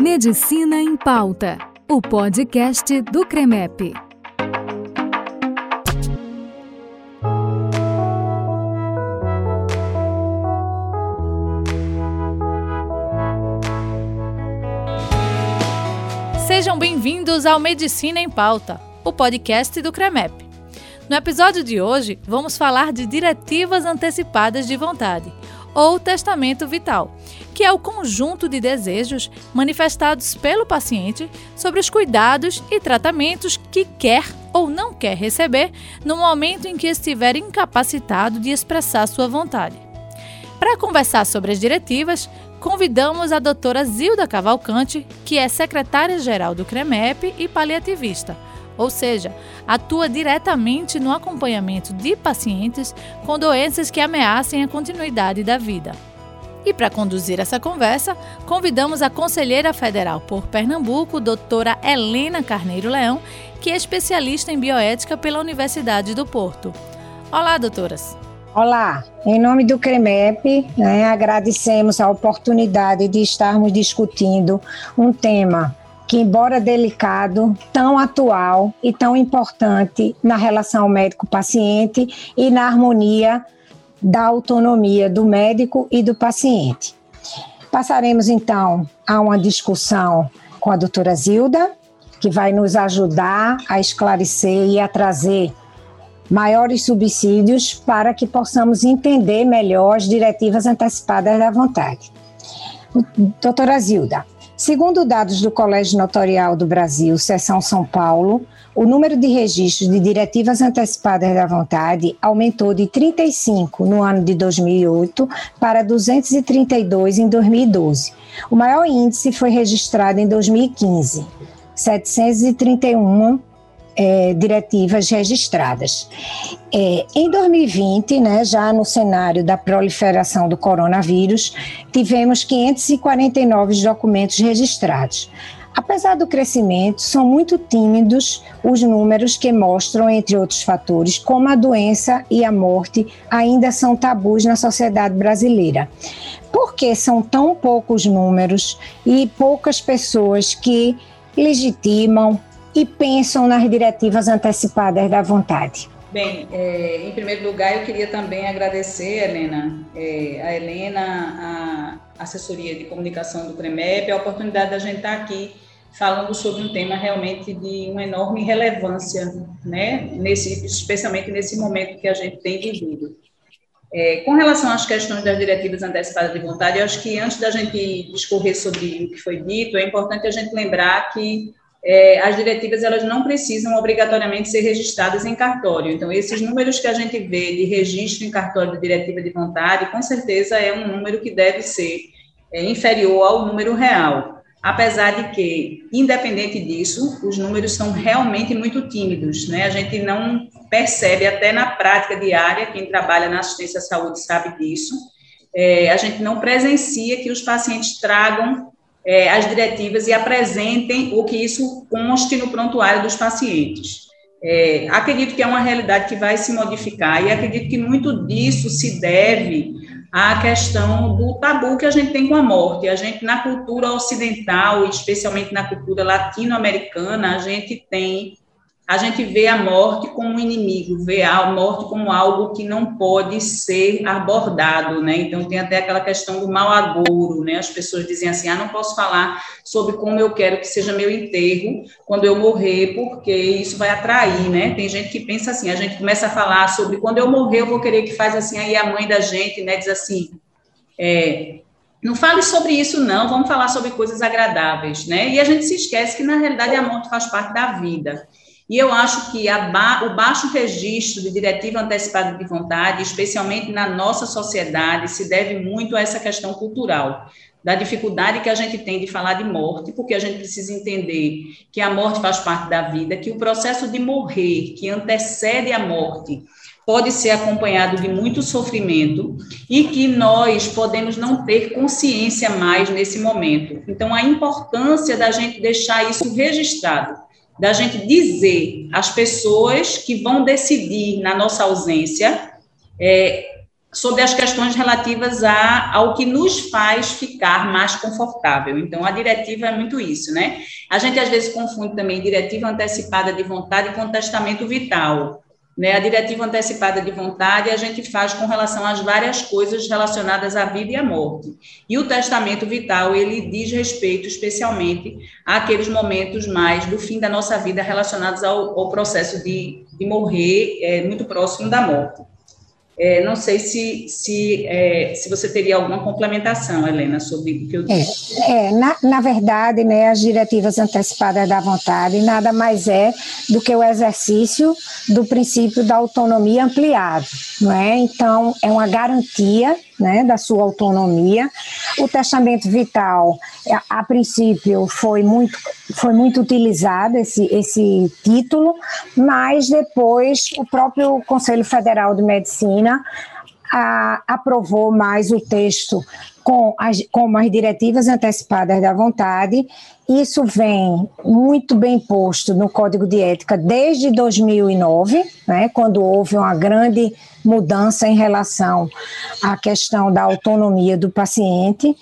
Medicina em Pauta, o podcast do CREMEP. Sejam bem-vindos ao Medicina em Pauta, o podcast do CREMEP. No episódio de hoje, vamos falar de diretivas antecipadas de vontade, ou testamento vital, que é o conjunto de desejos manifestados pelo paciente sobre os cuidados e tratamentos que quer ou não quer receber no momento em que estiver incapacitado de expressar sua vontade. Para conversar sobre as diretivas, convidamos a doutora Zilda Cavalcante, que é secretária-geral do CREMEP e paliativista, ou seja, atua diretamente no acompanhamento de pacientes com doenças que ameacem a continuidade da vida. E para conduzir essa conversa, convidamos a conselheira federal por Pernambuco, doutora Helena Carneiro Leão, que é especialista em bioética pela Universidade do Porto. Olá, doutoras. Olá, em nome do CREMEP, né, agradecemos a oportunidade de estarmos discutindo um tema que, embora delicado, tão atual e tão importante na relação médico-paciente e na harmonia da autonomia do médico e do paciente. Passaremos então a uma discussão com a doutora Zilda, que vai nos ajudar a esclarecer e a trazer maiores subsídios para que possamos entender melhor as diretivas antecipadas da vontade. Doutora Zilda, segundo dados do Colégio Notorial do Brasil, Seção São Paulo, o número de registros de diretivas antecipadas da vontade aumentou de 35 no ano de 2008 para 232 em 2012. O maior índice foi registrado em 2015, 731 é, diretivas registradas. É, em 2020, né, já no cenário da proliferação do coronavírus, tivemos 549 documentos registrados. Apesar do crescimento, são muito tímidos os números que mostram, entre outros fatores, como a doença e a morte ainda são tabus na sociedade brasileira. Por que são tão poucos números e poucas pessoas que legitimam, e pensam nas diretivas antecipadas da vontade? Bem, é, em primeiro lugar, eu queria também agradecer, Helena, é, a Helena, a assessoria de comunicação do CREMEP, a oportunidade da gente estar aqui falando sobre um tema realmente de uma enorme relevância, né, nesse, especialmente nesse momento que a gente tem vivido. É, com relação às questões das diretivas antecipadas de vontade, eu acho que antes da gente discorrer sobre o que foi dito, é importante a gente lembrar que é, as diretivas elas não precisam obrigatoriamente ser registradas em cartório. Então, esses números que a gente vê de registro em cartório de diretiva de vontade, com certeza é um número que deve ser é, inferior ao número real. Apesar de que, independente disso, os números são realmente muito tímidos, né? A gente não percebe, até na prática diária, quem trabalha na assistência à saúde sabe disso, é, a gente não presencia que os pacientes tragam é, as diretivas e apresentem o que isso conste no prontuário dos pacientes. É, acredito que é uma realidade que vai se modificar e acredito que muito disso se deve à questão do tabu que a gente tem com a morte. A gente, na cultura ocidental, especialmente na cultura latino-americana, a gente tem a gente vê a morte como um inimigo, vê a morte como algo que não pode ser abordado, né? Então tem até aquela questão do mal agouro, né? As pessoas dizem assim: "Ah, não posso falar sobre como eu quero que seja meu enterro quando eu morrer, porque isso vai atrair, né? Tem gente que pensa assim, a gente começa a falar sobre quando eu morrer eu vou querer que faz assim, aí a mãe da gente, né, diz assim: é, não fale sobre isso, não, vamos falar sobre coisas agradáveis, né? E a gente se esquece que, na realidade, a morte faz parte da vida. E eu acho que ba o baixo registro de diretiva antecipada de vontade, especialmente na nossa sociedade, se deve muito a essa questão cultural, da dificuldade que a gente tem de falar de morte, porque a gente precisa entender que a morte faz parte da vida, que o processo de morrer, que antecede a morte, pode ser acompanhado de muito sofrimento e que nós podemos não ter consciência mais nesse momento. Então, a importância da gente deixar isso registrado da gente dizer às pessoas que vão decidir na nossa ausência é, sobre as questões relativas a, ao que nos faz ficar mais confortável. Então, a diretiva é muito isso, né? A gente às vezes confunde também diretiva antecipada de vontade com testamento vital. Né? A diretiva antecipada de vontade a gente faz com relação às várias coisas relacionadas à vida e à morte. E o testamento vital, ele diz respeito especialmente àqueles momentos mais do fim da nossa vida relacionados ao, ao processo de, de morrer é, muito próximo da morte. É, não sei se, se, é, se você teria alguma complementação, Helena, sobre o que eu disse. É, é, na, na verdade, né, as diretivas antecipadas da vontade nada mais é do que o exercício do princípio da autonomia ampliada. Não é? Então, é uma garantia né, da sua autonomia. O testamento vital, a, princípio, foi muito, foi muito utilizado esse, esse título, mas depois o próprio Conselho Federal de Medicina a, aprovou mais o texto com as, com as diretivas antecipadas da vontade. Isso vem muito bem posto no Código de Ética desde 2009, né, quando houve uma grande mudança em relação à questão da autonomia do paciente.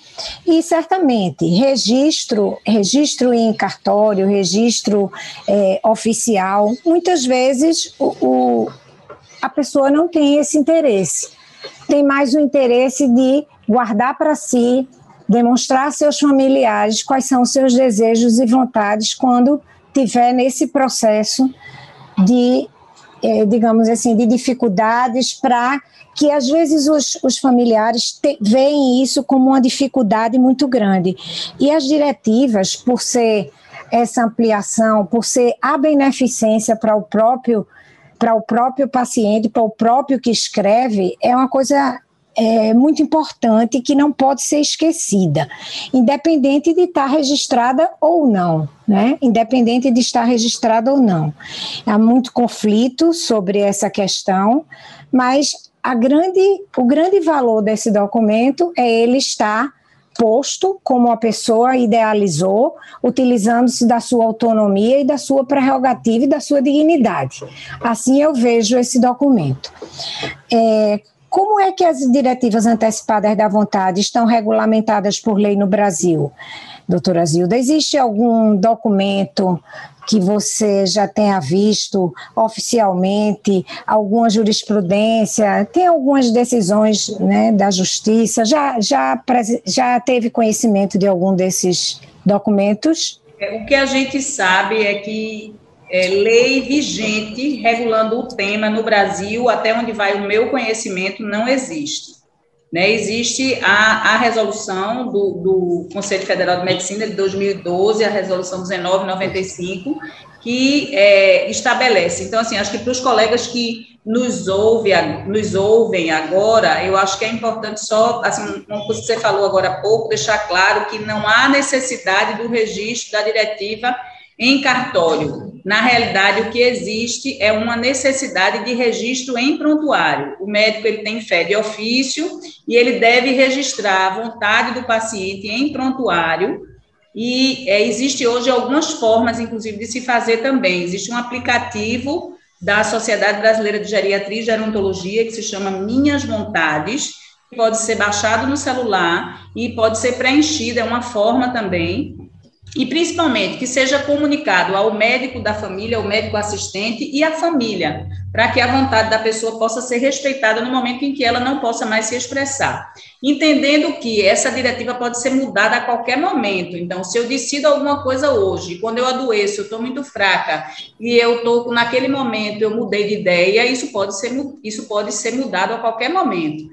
E certamente registro, registro em cartório, registro é, oficial, muitas vezes o, o, a pessoa não tem esse interesse. Tem mais o interesse de guardar para si, demonstrar a seus familiares quais são os seus desejos e vontades quando tiver nesse processo de, eh, digamos assim, de dificuldades para que às vezes os, os familiares te, veem isso como uma dificuldade muito grande. E as diretivas, por ser essa ampliação, por ser a beneficência para o próprio para o próprio paciente, para o próprio que escreve, é uma coisa é, muito importante que não pode ser esquecida, independente de estar registrada ou não, né? Independente de estar registrada ou não. Há muito conflito sobre essa questão, mas a grande, o grande valor desse documento é ele estar posto como a pessoa idealizou, utilizando-se da sua autonomia e da sua prerrogativa e da sua dignidade. Assim eu vejo esse documento. É, como é que as diretivas antecipadas da vontade estão regulamentadas por lei no Brasil? Doutora Zilda, existe algum documento que você já tenha visto oficialmente, alguma jurisprudência, tem algumas decisões né, da justiça, já, já, já teve conhecimento de algum desses documentos? É, o que a gente sabe é que é, lei vigente regulando o tema no Brasil, até onde vai o meu conhecimento, não existe. Né, existe a, a resolução do, do, Conselho Federal de Medicina de 2012, a resolução 1995, que é, estabelece. Então, assim, acho que para os colegas que nos, ouve, nos ouvem agora, eu acho que é importante só, assim, como você falou agora há pouco, deixar claro que não há necessidade do registro da diretiva em cartório. Na realidade, o que existe é uma necessidade de registro em prontuário. O médico ele tem fé de ofício e ele deve registrar a vontade do paciente em prontuário. E é, existe hoje algumas formas, inclusive, de se fazer também. Existe um aplicativo da Sociedade Brasileira de Geriatria e Gerontologia que se chama Minhas Vontades, pode ser baixado no celular e pode ser preenchido, é uma forma também e principalmente que seja comunicado ao médico da família, ao médico assistente e à família, para que a vontade da pessoa possa ser respeitada no momento em que ela não possa mais se expressar. Entendendo que essa diretiva pode ser mudada a qualquer momento. Então, se eu decido alguma coisa hoje, quando eu adoeço, eu estou muito fraca e eu estou naquele momento eu mudei de ideia, isso pode ser isso pode ser mudado a qualquer momento.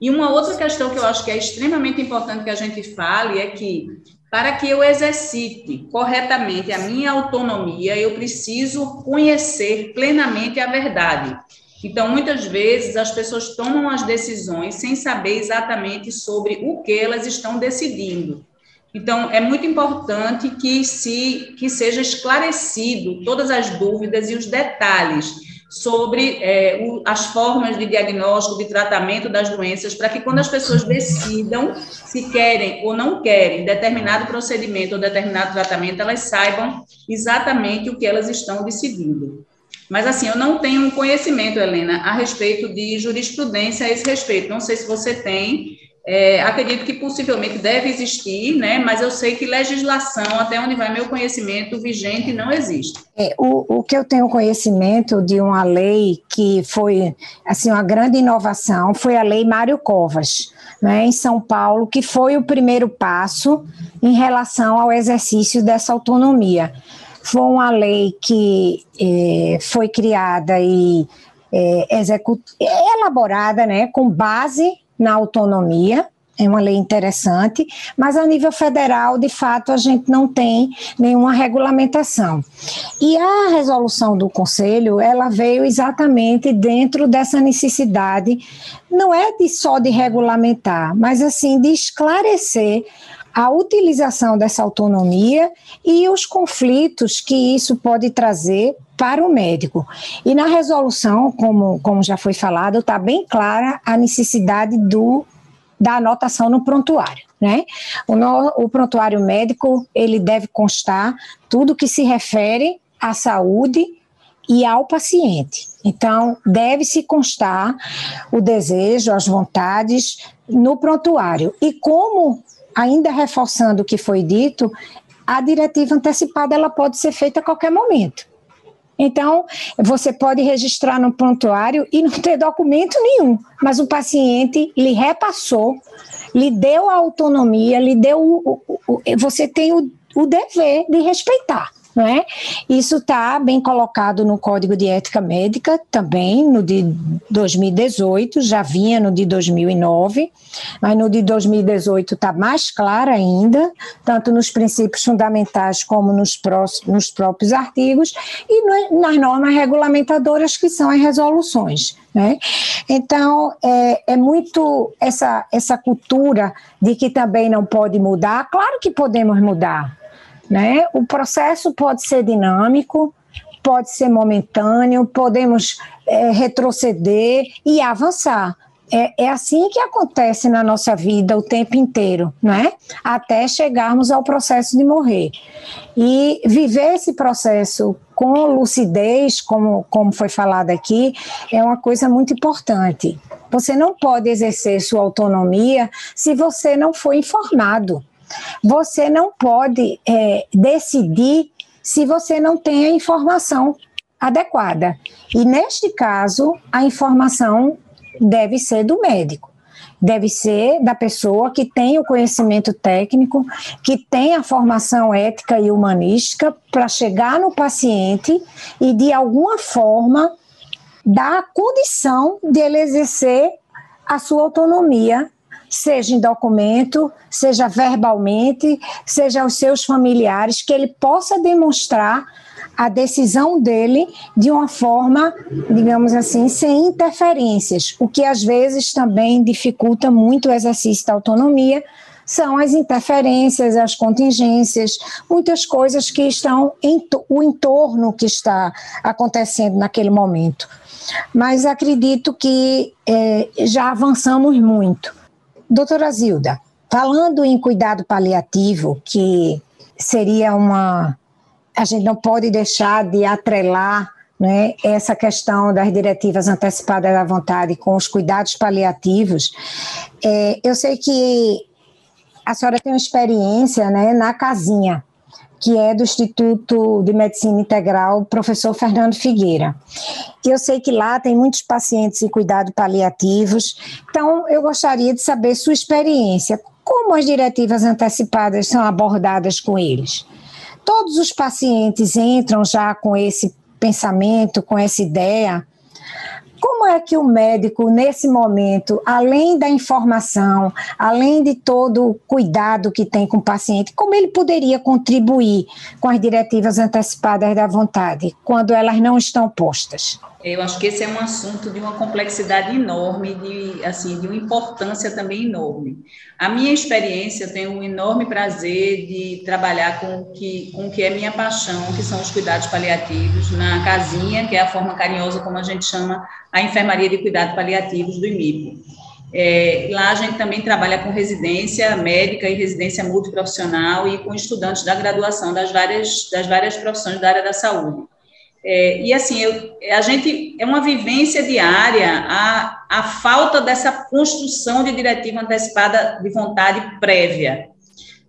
E uma outra questão que eu acho que é extremamente importante que a gente fale é que para que eu exercite corretamente a minha autonomia, eu preciso conhecer plenamente a verdade. Então, muitas vezes, as pessoas tomam as decisões sem saber exatamente sobre o que elas estão decidindo. Então, é muito importante que, se, que seja esclarecido todas as dúvidas e os detalhes sobre é, o, as formas de diagnóstico, de tratamento das doenças, para que quando as pessoas decidam se querem ou não querem determinado procedimento ou determinado tratamento, elas saibam exatamente o que elas estão decidindo. Mas, assim, eu não tenho um conhecimento, Helena, a respeito de jurisprudência a esse respeito. Não sei se você tem, é, acredito que possivelmente deve existir, né? Mas eu sei que legislação, até onde vai meu conhecimento vigente, não existe. É, o, o que eu tenho conhecimento de uma lei que foi assim uma grande inovação foi a Lei Mário Covas, né, em São Paulo, que foi o primeiro passo em relação ao exercício dessa autonomia. Foi uma lei que é, foi criada e é, elaborada né, com base na autonomia, é uma lei interessante, mas a nível federal, de fato, a gente não tem nenhuma regulamentação. E a resolução do Conselho, ela veio exatamente dentro dessa necessidade, não é de só de regulamentar, mas assim de esclarecer a utilização dessa autonomia e os conflitos que isso pode trazer para o médico. E na resolução, como, como já foi falado, está bem clara a necessidade do, da anotação no prontuário. Né? O, no, o prontuário médico ele deve constar tudo que se refere à saúde e ao paciente. Então, deve-se constar o desejo, as vontades no prontuário. E como ainda reforçando o que foi dito, a diretiva antecipada ela pode ser feita a qualquer momento. Então, você pode registrar no prontuário e não ter documento nenhum, mas o paciente lhe repassou, lhe deu a autonomia, lhe deu o, o, o você tem o, o dever de respeitar não é? Isso está bem colocado no Código de Ética Médica também, no de 2018, já vinha no de 2009, mas no de 2018 está mais claro ainda, tanto nos princípios fundamentais como nos, próximos, nos próprios artigos e no, nas normas regulamentadoras que são as resoluções. Né? Então, é, é, muito essa, essa cultura de que também não pode mudar. Claro que podemos mudar, né? O processo pode ser dinâmico, pode ser momentâneo, podemos é, retroceder e avançar. É, é, assim que acontece na nossa vida o tempo inteiro, né? Até chegarmos ao processo de morrer. E viver esse processo com lucidez, como, como foi falado aqui, é uma coisa muito importante. Você não pode exercer sua autonomia se você não for informado. Você não pode é, decidir se você não tem a informação adequada. E neste caso, a informação deve ser do médico. Deve ser da pessoa que tem o conhecimento técnico, que tem a formação ética e humanística para chegar no paciente e, de alguma forma, dar a condição de ele exercer a sua autonomia seja em documento, seja verbalmente, seja aos seus familiares, que ele possa demonstrar a decisão dele de uma forma, digamos assim, sem interferências, o que às vezes também dificulta muito o exercício da autonomia, são as interferências, as contingências, muitas coisas que estão em o entorno que está acontecendo naquele momento. Mas acredito que é, já avançamos muito. Doutora Zilda, falando em cuidado paliativo, que seria uma. A gente não pode deixar de atrelar né, essa questão das diretivas antecipadas da vontade com os cuidados paliativos. É, eu sei que a senhora tem uma experiência né, na casinha que é do Instituto de Medicina Integral, professor Fernando Figueira. Eu sei que lá tem muitos pacientes em cuidado paliativos, então eu gostaria de saber sua experiência, como as diretivas antecipadas são abordadas com eles. Todos os pacientes entram já com esse pensamento, com essa ideia, como é que o médico, nesse momento, além da informação, além de todo o cuidado que tem com o paciente, como ele poderia contribuir com as diretivas antecipadas da vontade, quando elas não estão postas? Eu acho que esse é um assunto de uma complexidade enorme, de, assim, de uma importância também enorme. A minha experiência, eu tenho um enorme prazer de trabalhar com que, com o que é minha paixão, que são os cuidados paliativos, na casinha, que é a forma carinhosa como a gente chama a enfermaria de cuidados paliativos do IMIP. É, lá a gente também trabalha com residência médica e residência multiprofissional e com estudantes da graduação das várias, das várias profissões da área da saúde. É, e assim, eu, a gente é uma vivência diária a, a falta dessa construção de diretiva antecipada de vontade prévia.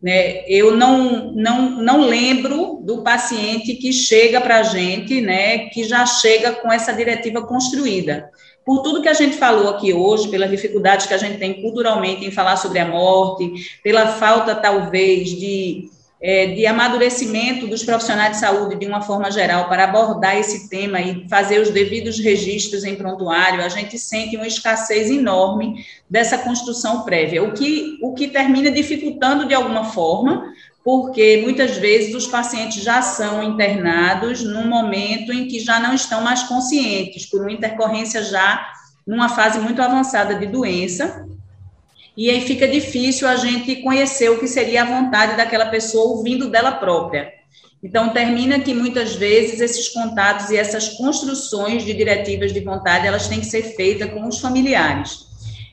Né? Eu não, não, não lembro do paciente que chega para a gente, né, que já chega com essa diretiva construída. Por tudo que a gente falou aqui hoje, pelas dificuldades que a gente tem culturalmente em falar sobre a morte, pela falta, talvez, de é, de amadurecimento dos profissionais de saúde de uma forma geral para abordar esse tema e fazer os devidos registros em prontuário, a gente sente uma escassez enorme dessa construção prévia, o que, o que termina dificultando de alguma forma, porque muitas vezes os pacientes já são internados num momento em que já não estão mais conscientes, por uma intercorrência já numa fase muito avançada de doença, e aí fica difícil a gente conhecer o que seria a vontade daquela pessoa ouvindo dela própria. Então, termina que muitas vezes esses contatos e essas construções de diretivas de vontade, elas têm que ser feitas com os familiares.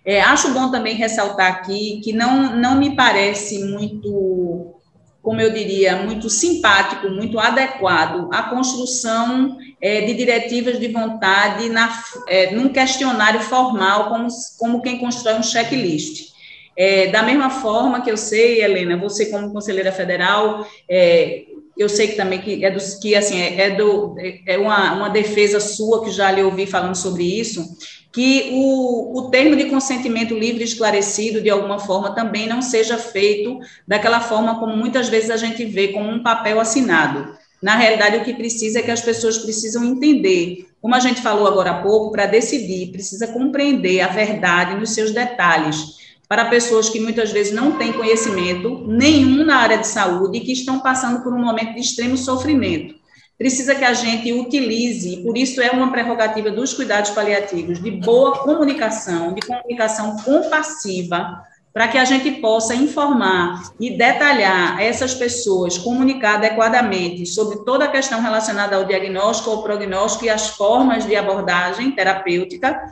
É, acho bom também ressaltar aqui que não, não me parece muito, como eu diria, muito simpático, muito adequado a construção é, de diretivas de vontade na, é, num questionário formal, como, como quem constrói um checklist. É, da mesma forma que eu sei, Helena, você como conselheira federal, é, eu sei que também que é do, que assim é, é do é uma, uma defesa sua que já lhe ouvi falando sobre isso, que o, o termo de consentimento livre esclarecido de alguma forma também não seja feito daquela forma como muitas vezes a gente vê como um papel assinado. Na realidade, o que precisa é que as pessoas precisam entender, como a gente falou agora há pouco, para decidir, precisa compreender a verdade nos seus detalhes para pessoas que muitas vezes não têm conhecimento nenhum na área de saúde e que estão passando por um momento de extremo sofrimento. Precisa que a gente utilize, e por isso é uma prerrogativa dos cuidados paliativos, de boa comunicação, de comunicação compassiva, para que a gente possa informar e detalhar essas pessoas, comunicar adequadamente sobre toda a questão relacionada ao diagnóstico, ao prognóstico e as formas de abordagem terapêutica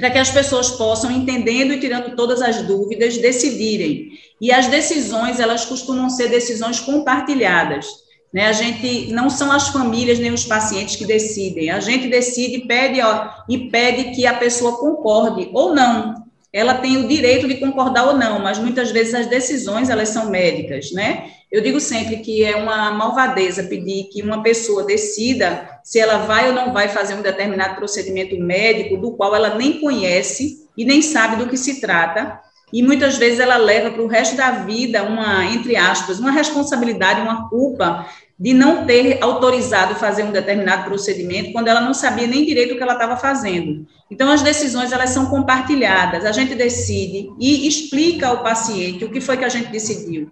para que as pessoas possam, entendendo e tirando todas as dúvidas, decidirem. E as decisões, elas costumam ser decisões compartilhadas. Né? A gente não são as famílias nem os pacientes que decidem. A gente decide pede, ó, e pede que a pessoa concorde ou não. Ela tem o direito de concordar ou não, mas muitas vezes as decisões elas são médicas, né? Eu digo sempre que é uma malvadeza pedir que uma pessoa decida se ela vai ou não vai fazer um determinado procedimento médico do qual ela nem conhece e nem sabe do que se trata, e muitas vezes ela leva para o resto da vida uma, entre aspas, uma responsabilidade, uma culpa de não ter autorizado fazer um determinado procedimento quando ela não sabia nem direito o que ela estava fazendo. Então as decisões elas são compartilhadas, a gente decide e explica ao paciente o que foi que a gente decidiu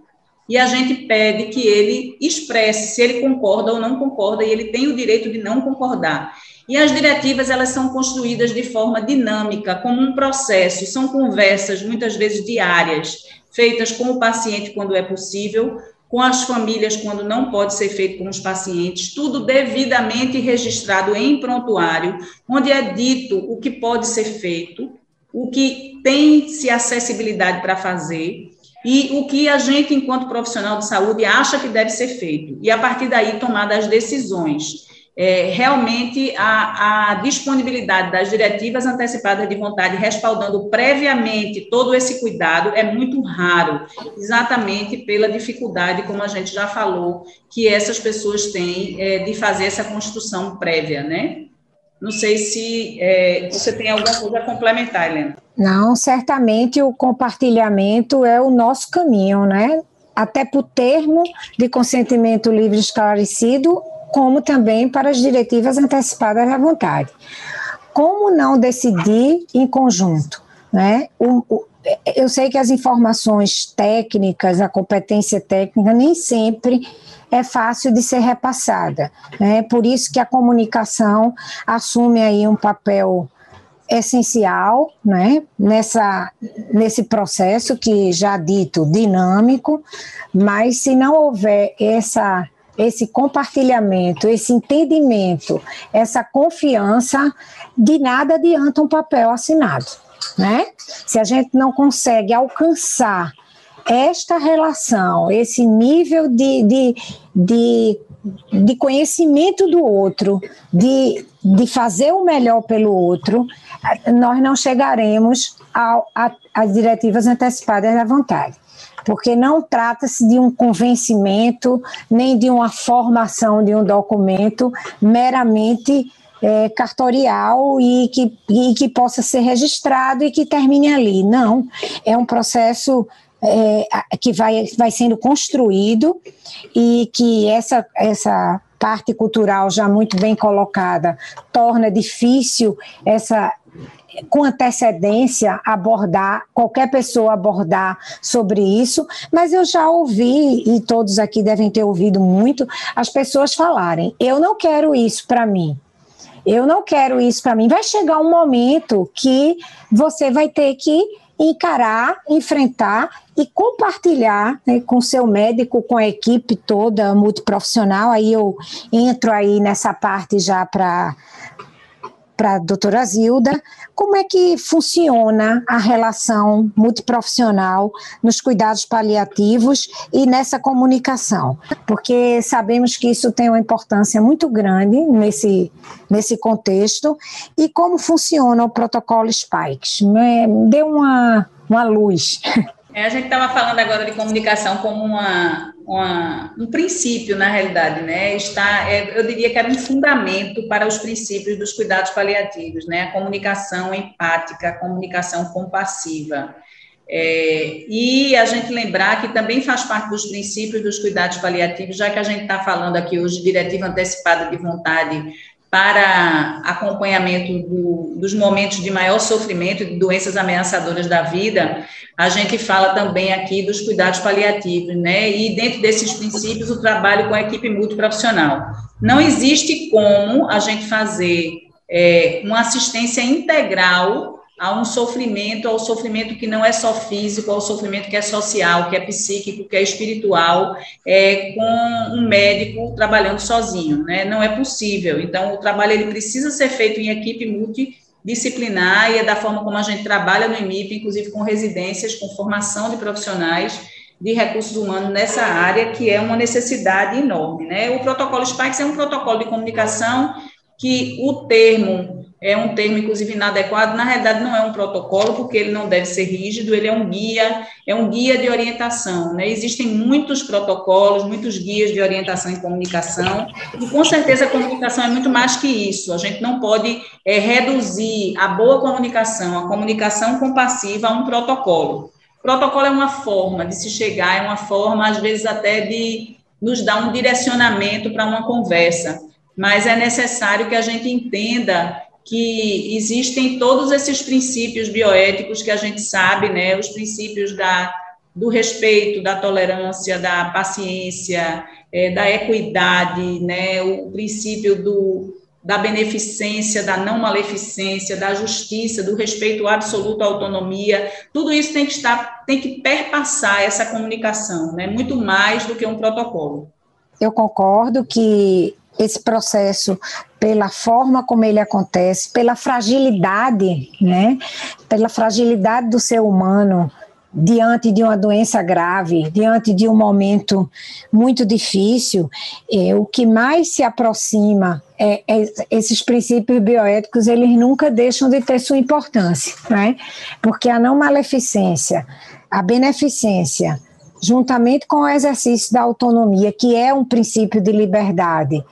e a gente pede que ele expresse se ele concorda ou não concorda, e ele tem o direito de não concordar. E as diretivas, elas são construídas de forma dinâmica, como um processo, são conversas, muitas vezes diárias, feitas com o paciente quando é possível, com as famílias quando não pode ser feito com os pacientes, tudo devidamente registrado em prontuário, onde é dito o que pode ser feito, o que tem-se acessibilidade para fazer, e o que a gente, enquanto profissional de saúde, acha que deve ser feito, e a partir daí tomar as decisões. É, realmente, a, a, disponibilidade das diretivas antecipadas de vontade, respaldando previamente todo esse cuidado, é muito raro, exatamente pela dificuldade, como a gente já falou, que essas pessoas têm é, de fazer essa construção prévia, né? Não sei se é, você tem alguma coisa a complementar, Helena. Não, certamente o compartilhamento é o nosso caminho, né? Até para o termo de consentimento livre esclarecido, como também para as diretivas antecipadas à vontade. Como não decidir em conjunto? Né? O, o, eu sei que as informações técnicas, a competência técnica, nem sempre é fácil de ser repassada. Né? Por isso que a comunicação assume aí um papel essencial né, nessa, nesse processo que já dito dinâmico, mas se não houver essa, esse compartilhamento, esse entendimento, essa confiança, de nada adianta um papel assinado. Né? Se a gente não consegue alcançar esta relação, esse nível de, de, de de conhecimento do outro, de, de fazer o melhor pelo outro, nós não chegaremos às diretivas antecipadas da vontade. Porque não trata-se de um convencimento, nem de uma formação de um documento meramente é, cartorial e que, e que possa ser registrado e que termine ali. Não, é um processo é, que vai, vai sendo construído e que essa, essa parte cultural já muito bem colocada torna difícil essa com antecedência abordar, qualquer pessoa abordar sobre isso, mas eu já ouvi, e todos aqui devem ter ouvido muito, as pessoas falarem: eu não quero isso para mim. Eu não quero isso para mim. Vai chegar um momento que você vai ter que encarar, enfrentar e compartilhar né, com seu médico, com a equipe toda multiprofissional. Aí eu entro aí nessa parte já para para a doutora Zilda, como é que funciona a relação multiprofissional nos cuidados paliativos e nessa comunicação? Porque sabemos que isso tem uma importância muito grande nesse, nesse contexto. E como funciona o protocolo Spikes? Dê uma, uma luz. É, a gente estava falando agora de comunicação como uma, uma, um princípio, na realidade, né? Está, é, eu diria que era um fundamento para os princípios dos cuidados paliativos, né? A comunicação empática, a comunicação compassiva. É, e a gente lembrar que também faz parte dos princípios dos cuidados paliativos, já que a gente está falando aqui hoje de diretiva antecipada de vontade para acompanhamento do, dos momentos de maior sofrimento de doenças ameaçadoras da vida, a gente fala também aqui dos cuidados paliativos, né? E dentro desses princípios, o trabalho com a equipe multiprofissional. Não existe como a gente fazer é, uma assistência integral a um sofrimento, ao sofrimento que não é só físico, ao sofrimento que é social, que é psíquico, que é espiritual, é, com um médico trabalhando sozinho, né? Não é possível. Então, o trabalho ele precisa ser feito em equipe multidisciplinar e é da forma como a gente trabalha no IMIP, inclusive com residências, com formação de profissionais de recursos humanos nessa área, que é uma necessidade enorme, né? O protocolo SPICES é um protocolo de comunicação que o termo é um termo, inclusive, inadequado. Na realidade, não é um protocolo, porque ele não deve ser rígido, ele é um guia, é um guia de orientação. Né? Existem muitos protocolos, muitos guias de orientação em comunicação, e com certeza a comunicação é muito mais que isso. A gente não pode é, reduzir a boa comunicação, a comunicação compassiva a um protocolo. Protocolo é uma forma de se chegar, é uma forma, às vezes, até de nos dar um direcionamento para uma conversa, mas é necessário que a gente entenda que existem todos esses princípios bioéticos que a gente sabe, né, os princípios da, do respeito, da tolerância, da paciência, é, da equidade, né, o princípio do, da beneficência, da não maleficência, da justiça, do respeito absoluto à autonomia, tudo isso tem que estar, tem que perpassar essa comunicação, né, muito mais do que um protocolo. Eu concordo que esse processo pela forma como ele acontece, pela fragilidade, né? Pela fragilidade do ser humano diante de uma doença grave, diante de um momento muito difícil, é, o que mais se aproxima é, é, esses princípios bioéticos, eles nunca deixam de ter sua importância, né? Porque a não maleficência, a beneficência, juntamente com o exercício da autonomia, que é um princípio de liberdade,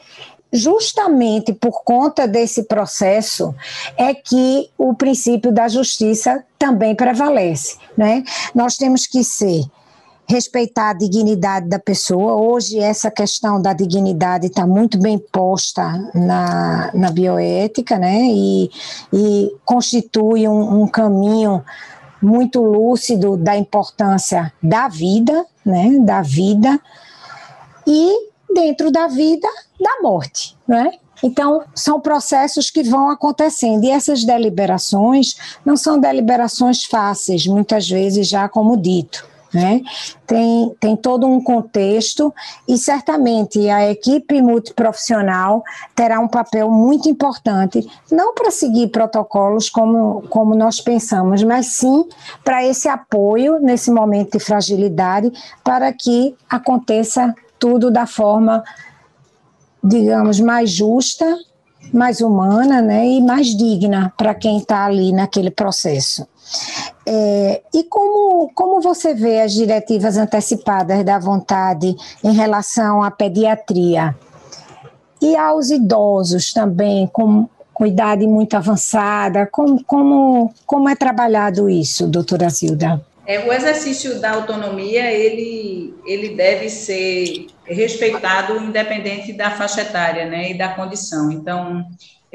justamente por conta desse processo é que o princípio da justiça também prevalece, né? Nós temos que ser respeitar a dignidade da pessoa. Hoje, essa questão da dignidade está muito bem posta na, na bioética, né? E, e constitui um, um caminho muito lúcido da importância da vida, né? Da vida. E dentro da vida, da morte, né? Então, são processos que vão acontecendo. E essas deliberações não são deliberações fáceis, muitas vezes, já como dito. Né? Tem, tem todo um contexto e certamente a equipe multiprofissional terá um papel muito importante, não para seguir protocolos como, como nós pensamos, mas sim para esse apoio nesse momento de fragilidade, para que aconteça tudo da forma digamos, mais justa, mais humana né, e mais digna para quem está ali naquele processo. É, e como, como você vê as diretivas antecipadas da vontade em relação à pediatria? E aos idosos também, com, com idade muito avançada, como, como, como é trabalhado isso, doutora Zilda? É, o exercício da autonomia, ele, ele deve ser respeitado independente da faixa etária, né, e da condição. Então,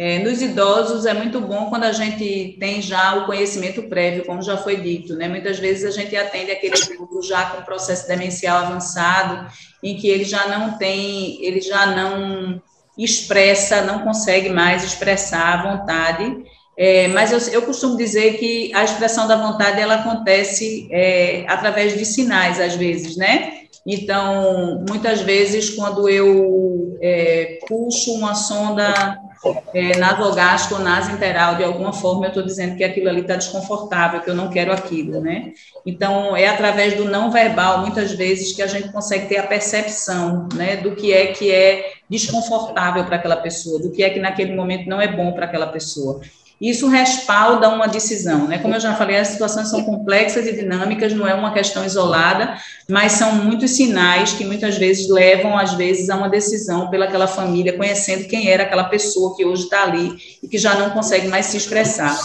é, nos idosos é muito bom quando a gente tem já o conhecimento prévio, como já foi dito, né? Muitas vezes a gente atende aquele grupo já com processo demencial avançado, em que ele já não tem, ele já não expressa, não consegue mais expressar a vontade. É, mas eu, eu, costumo dizer que a expressão da vontade ela acontece é, através de sinais, às vezes, né? Então, muitas vezes, quando eu é, puxo uma sonda é, nasogástrica ou nasointeral, de alguma forma, eu estou dizendo que aquilo ali está desconfortável, que eu não quero aquilo, né? Então, é através do não verbal, muitas vezes, que a gente consegue ter a percepção, né, do que é que é desconfortável para aquela pessoa, do que é que naquele momento não é bom para aquela pessoa. Isso respalda uma decisão, né? Como eu já falei, as situações são complexas e dinâmicas, não é uma questão isolada, mas são muitos sinais que muitas vezes levam, às vezes, a uma decisão pelaquela família, conhecendo quem era aquela pessoa que hoje está ali e que já não consegue mais se expressar.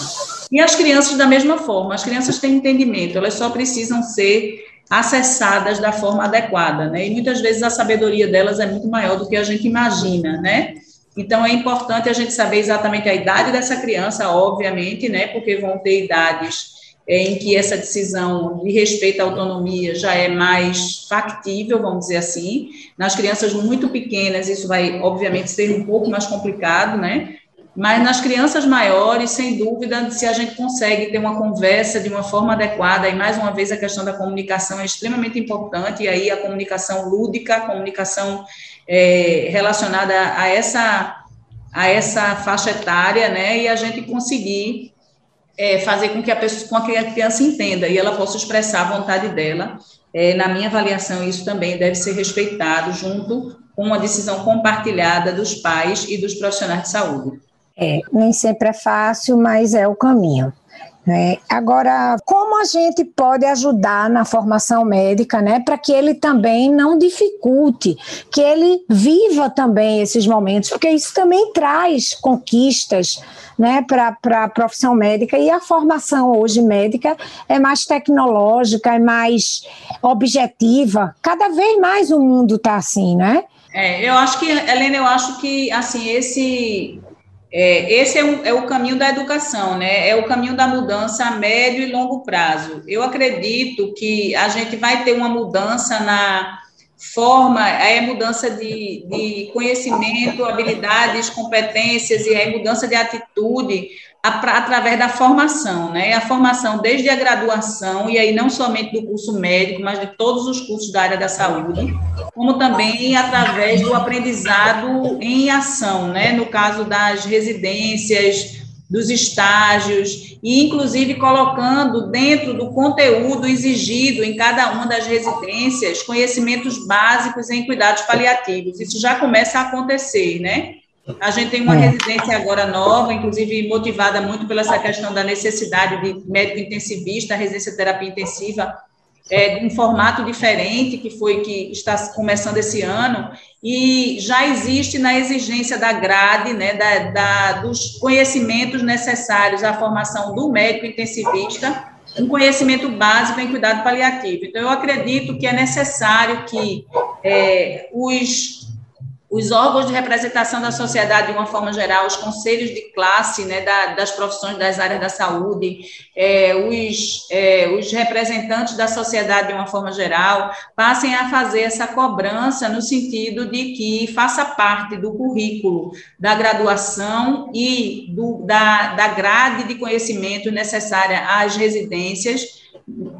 E as crianças, da mesma forma, as crianças têm entendimento, elas só precisam ser acessadas da forma adequada, né? E muitas vezes a sabedoria delas é muito maior do que a gente imagina, né? Então, é importante a gente saber exatamente a idade dessa criança, obviamente, né, porque vão ter idades é, em que essa decisão de respeito à autonomia já é mais factível, vamos dizer assim. Nas crianças muito pequenas, isso vai, obviamente, ser um pouco mais complicado, né? Mas nas crianças maiores, sem dúvida, se a gente consegue ter uma conversa de uma forma adequada, e mais uma vez a questão da comunicação é extremamente importante, e aí a comunicação lúdica, a comunicação é, relacionada a essa, a essa faixa etária, né, e a gente conseguir é, fazer com que, a pessoa, com a criança entenda e ela possa expressar a vontade dela. É, na minha avaliação, isso também deve ser respeitado junto com uma decisão compartilhada dos pais e dos profissionais de saúde. É, nem sempre é fácil, mas é o caminho. Né? Agora, como a gente pode ajudar na formação médica, né, para que ele também não dificulte, que ele viva também esses momentos, porque isso também traz conquistas né, para a profissão médica e a formação hoje médica é mais tecnológica, é mais objetiva. Cada vez mais o mundo está assim, né? É, eu acho que, Helena, eu acho que assim esse é, esse é, um, é, o caminho da educação, né? É o caminho da mudança a médio e longo prazo. Eu acredito que a gente vai ter uma mudança na forma, é mudança de, de conhecimento, habilidades, competências e é mudança de atitude através da formação, né? A formação desde a graduação, e aí não somente do curso médico, mas de todos os cursos da área da saúde, como também através do aprendizado em ação, né? No caso das residências, dos estágios, e inclusive colocando dentro do conteúdo exigido em cada uma das residências conhecimentos básicos em cuidados paliativos. Isso já começa a acontecer, né? A gente tem uma é. residência agora nova, inclusive motivada muito pela essa questão da necessidade de médico intensivista, residência de terapia intensiva, é, um formato diferente que foi que está começando esse ano e já existe na exigência da grade, né, da, da, dos conhecimentos necessários à formação do médico intensivista, um conhecimento básico em cuidado paliativo. Então, eu acredito que é necessário que é, os os órgãos de representação da sociedade, de uma forma geral, os conselhos de classe né, da, das profissões das áreas da saúde, é, os, é, os representantes da sociedade, de uma forma geral, passem a fazer essa cobrança no sentido de que faça parte do currículo da graduação e do, da, da grade de conhecimento necessária às residências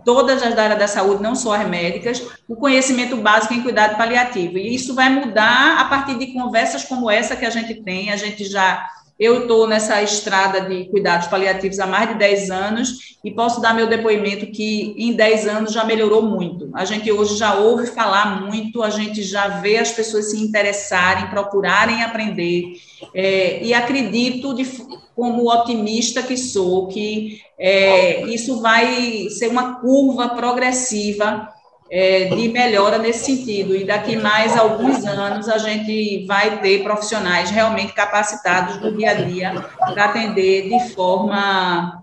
todas as áreas da saúde, não só as médicas, o conhecimento básico em cuidado paliativo. E isso vai mudar a partir de conversas como essa que a gente tem. A gente já Eu estou nessa estrada de cuidados paliativos há mais de 10 anos e posso dar meu depoimento que em 10 anos já melhorou muito. A gente hoje já ouve falar muito, a gente já vê as pessoas se interessarem, procurarem aprender. É, e acredito, de, como otimista que sou, que é, isso vai ser uma curva progressiva é, de melhora nesse sentido. E daqui mais alguns anos a gente vai ter profissionais realmente capacitados no dia a dia para atender de forma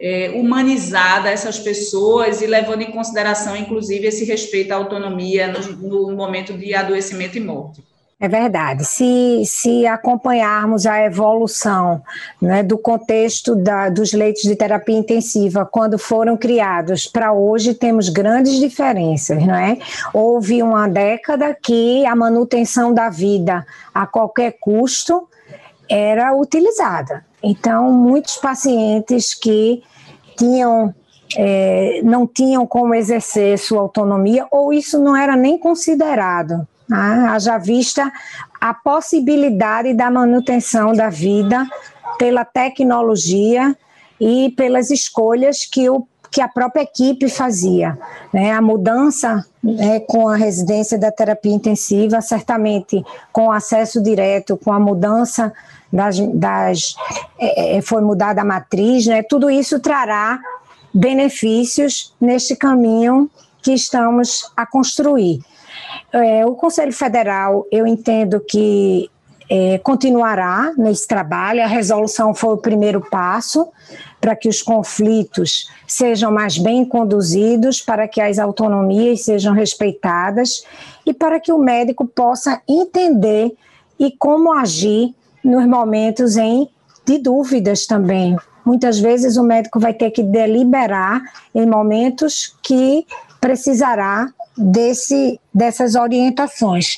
é, humanizada essas pessoas e levando em consideração, inclusive, esse respeito à autonomia no, no momento de adoecimento e morte. É verdade. Se, se acompanharmos a evolução né, do contexto da, dos leitos de terapia intensiva, quando foram criados para hoje, temos grandes diferenças, não é? Houve uma década que a manutenção da vida a qualquer custo era utilizada. Então, muitos pacientes que tinham é, não tinham como exercer sua autonomia, ou isso não era nem considerado né? haja vista a possibilidade da manutenção da vida pela tecnologia e pelas escolhas que, o, que a própria equipe fazia. Né? A mudança né, com a residência da terapia intensiva, certamente com acesso direto, com a mudança das. das é, é foi mudada a matriz, né? tudo isso trará benefícios neste caminho que estamos a construir. É, o Conselho Federal, eu entendo que é, continuará nesse trabalho. A resolução foi o primeiro passo para que os conflitos sejam mais bem conduzidos, para que as autonomias sejam respeitadas e para que o médico possa entender e como agir nos momentos em de dúvidas também. Muitas vezes o médico vai ter que deliberar em momentos que precisará desse, dessas orientações,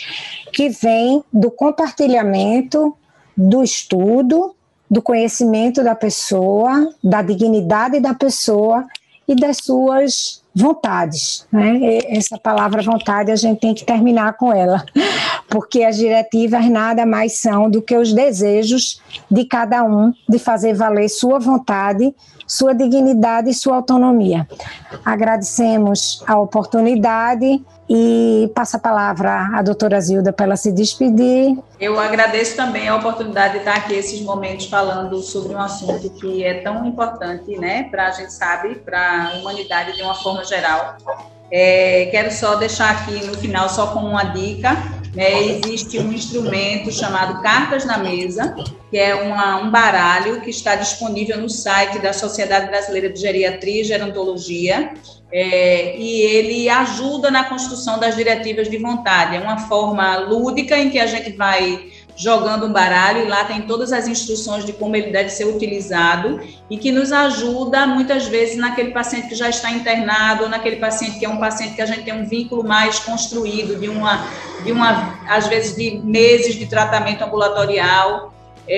que vêm do compartilhamento, do estudo, do conhecimento da pessoa, da dignidade da pessoa e das suas vontades. Né? Essa palavra vontade a gente tem que terminar com ela, porque as diretivas nada mais são do que os desejos de cada um de fazer valer sua vontade sua dignidade e sua autonomia. Agradecemos a oportunidade e passa a palavra à doutora Zilda para ela se despedir. Eu agradeço também a oportunidade de estar aqui esses momentos falando sobre um assunto que é tão importante, né, para a gente sabe, para a humanidade de uma forma geral. É, quero só deixar aqui no final só como uma dica né, existe um instrumento chamado Cartas na Mesa, que é uma, um baralho que está disponível no site da Sociedade Brasileira de Geriatria e Gerontologia, é, e ele ajuda na construção das diretivas de vontade. É uma forma lúdica em que a gente vai jogando um baralho e lá tem todas as instruções de como ele deve ser utilizado e que nos ajuda muitas vezes naquele paciente que já está internado ou naquele paciente que é um paciente que a gente tem um vínculo mais construído de uma de uma às vezes de meses de tratamento ambulatorial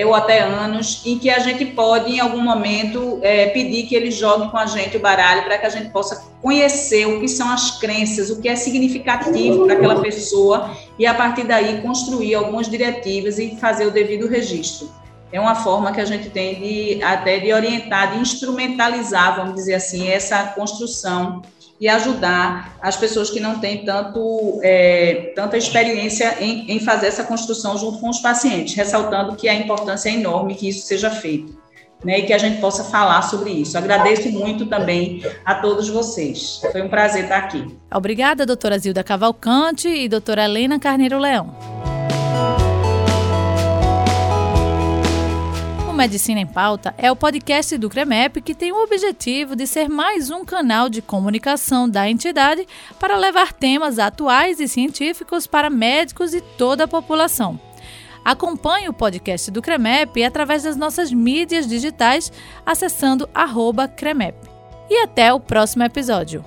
ou até anos, em que a gente pode, em algum momento, é, pedir que ele jogue com a gente o baralho para que a gente possa conhecer o que são as crenças, o que é significativo para aquela pessoa e, a partir daí, construir algumas diretivas e fazer o devido registro. É uma forma que a gente tem de até de orientar, de instrumentalizar, vamos dizer assim, essa construção e ajudar as pessoas que não têm tanto, é, tanta experiência em, em fazer essa construção junto com os pacientes, ressaltando que a importância é enorme que isso seja feito. Né, e que a gente possa falar sobre isso. Agradeço muito também a todos vocês. Foi um prazer estar aqui. Obrigada, doutora Zilda Cavalcante e doutora Helena Carneiro Leão. Medicina em Pauta é o podcast do CREMEP que tem o objetivo de ser mais um canal de comunicação da entidade para levar temas atuais e científicos para médicos e toda a população. Acompanhe o podcast do CREMEP através das nossas mídias digitais acessando CREMEP. E até o próximo episódio.